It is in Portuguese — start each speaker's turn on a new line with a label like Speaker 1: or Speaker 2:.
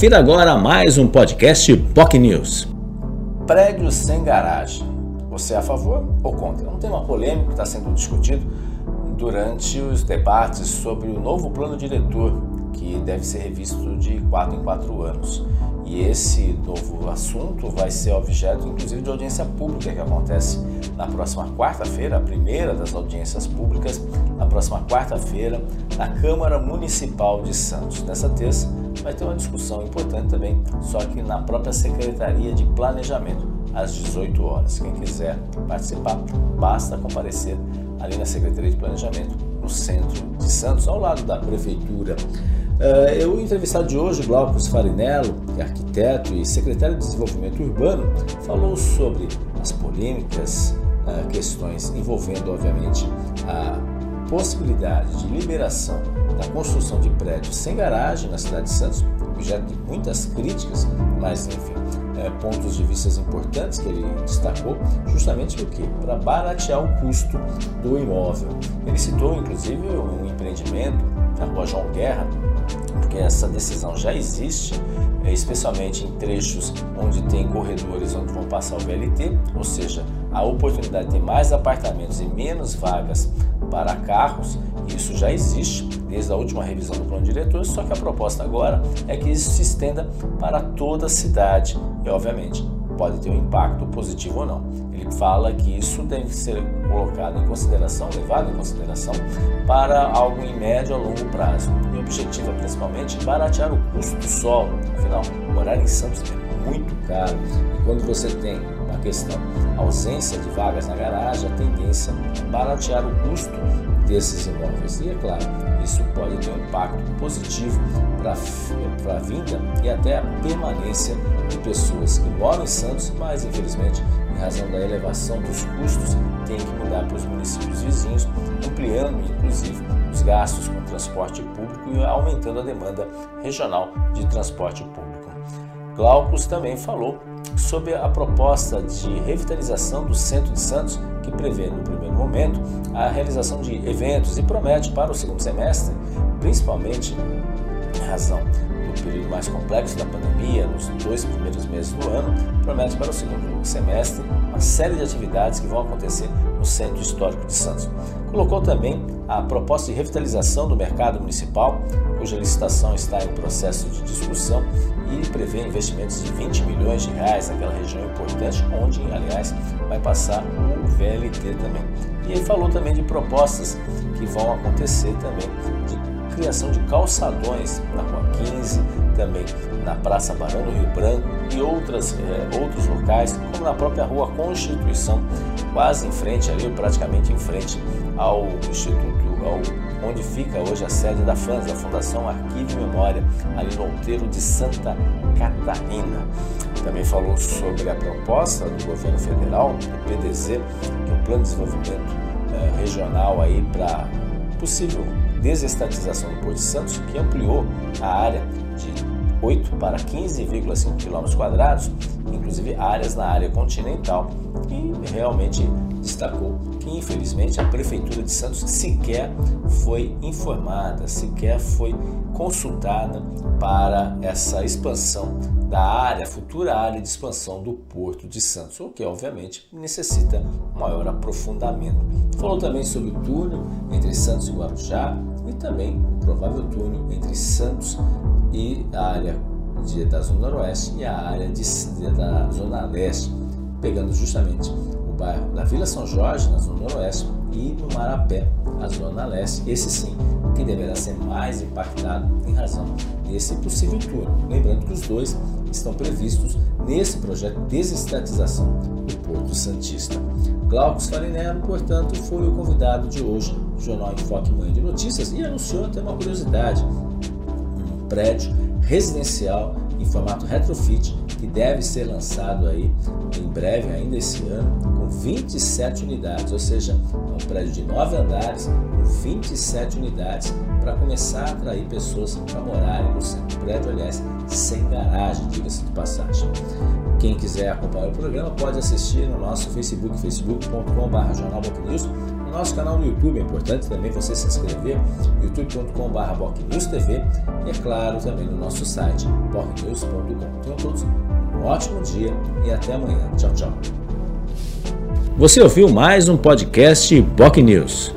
Speaker 1: Confira agora mais um podcast POC News.
Speaker 2: Prédios sem garagem. Você é a favor ou contra? É um tema polêmico que está sendo discutido durante os debates sobre o novo plano diretor, que deve ser revisto de 4 em 4 anos. E esse novo assunto vai ser objeto, inclusive, de audiência pública que acontece na próxima quarta-feira, a primeira das audiências públicas, na próxima quarta-feira, na Câmara Municipal de Santos. Nessa terça, vai ter uma discussão importante também, só que na própria Secretaria de Planejamento, às 18 horas. Quem quiser participar, basta comparecer ali na Secretaria de Planejamento, no centro de Santos, ao lado da Prefeitura. Uh, eu entrevistado de hoje, Glaucus Farinello, é arquiteto e secretário de Desenvolvimento Urbano, falou sobre as polêmicas uh, questões envolvendo, obviamente, a possibilidade de liberação da construção de prédios sem garagem na cidade de Santos, objeto de muitas críticas, mas enfim, é, pontos de vista importantes que ele destacou, justamente o que? Para baratear o custo do imóvel. Ele citou inclusive um empreendimento na rua João Guerra, porque essa decisão já existe, é, especialmente em trechos onde tem corredores onde vão passar o VLT, ou seja, a oportunidade de ter mais apartamentos e menos vagas para carros, isso já existe desde a última revisão do plano diretor, só que a proposta agora é que isso se estenda para toda a cidade e, obviamente, pode ter um impacto positivo ou não. Ele fala que isso deve ser colocado em consideração, levado em consideração para algo em médio a longo prazo. E o objetivo é principalmente baratear o custo do solo. Afinal, morar em Santos é muito caro. E quando você tem uma questão ausência de vagas na garagem, a tendência é baratear o custo desses imóveis. E é claro, isso pode ter um impacto positivo para a vinda e até a permanência de pessoas que moram em Santos, mas infelizmente, em razão da elevação dos custos, têm que mudar para os municípios vizinhos, ampliando inclusive os gastos com transporte público e aumentando a demanda regional de transporte público. Glaucus também falou sobre a proposta de revitalização do centro de Santos, que prevê, no primeiro momento, a realização de eventos e promete para o segundo semestre, principalmente em razão do período mais complexo da pandemia, nos dois primeiros meses do ano, promete para o segundo semestre uma série de atividades que vão acontecer no Centro Histórico de Santos. Colocou também a proposta de revitalização do mercado municipal, cuja licitação está em processo de discussão e prevê investimentos de 20 milhões de reais naquela região importante, onde, aliás, vai passar o VLT também. E ele falou também de propostas que vão acontecer também de criação de calçadões na Rua 15, também na Praça Barão do Rio Branco e outras, é, outros locais, como na própria Rua Constituição, quase em frente ali, praticamente em frente ao Instituto, ao, onde fica hoje a sede da FANS, da Fundação Arquivo e Memória, ali no Outeiro de Santa Catarina. Também falou sobre a proposta do governo federal, do PDZ, que é o Plano de Desenvolvimento é, Regional aí para possível desestatização do Porto de Santos, que ampliou a área de 8 para 15,5 km inclusive áreas na área continental, e realmente destacou que infelizmente a prefeitura de Santos sequer foi informada, sequer foi consultada para essa expansão da área, futura área de expansão do Porto de Santos, o que obviamente necessita maior aprofundamento. Falou também sobre o túnel entre Santos e Guarujá e também o provável túnel entre Santos e a área de, da Zona Noroeste e a área de, da Zona Leste, pegando justamente o bairro da Vila São Jorge, na Zona Noroeste, e no Marapé, a Zona Leste, esse sim, que deverá ser mais impactado em razão desse possível túnel. Lembrando que os dois estão previstos nesse projeto de desestatização do Porto Santista. Glaucus Farinello, portanto, foi o convidado de hoje do Jornal Enfoque Manhã de Notícias e anunciou até uma curiosidade prédio residencial em formato retrofit que deve ser lançado aí em breve, ainda esse ano, com 27 unidades, ou seja, é um prédio de 9 andares com 27 unidades para começar a atrair pessoas para morarem no centro. Prédio, aliás, sem garagem, diga-se de passagem. Quem quiser acompanhar o programa pode assistir no nosso Facebook, facebook.com.br no nosso canal no YouTube, é importante também você se inscrever, youtube.com.br BocNewsTV e, é claro, também no nosso site, bocnews.com. Tenham todos um ótimo dia e até amanhã. Tchau, tchau.
Speaker 1: Você ouviu mais um podcast Boc News.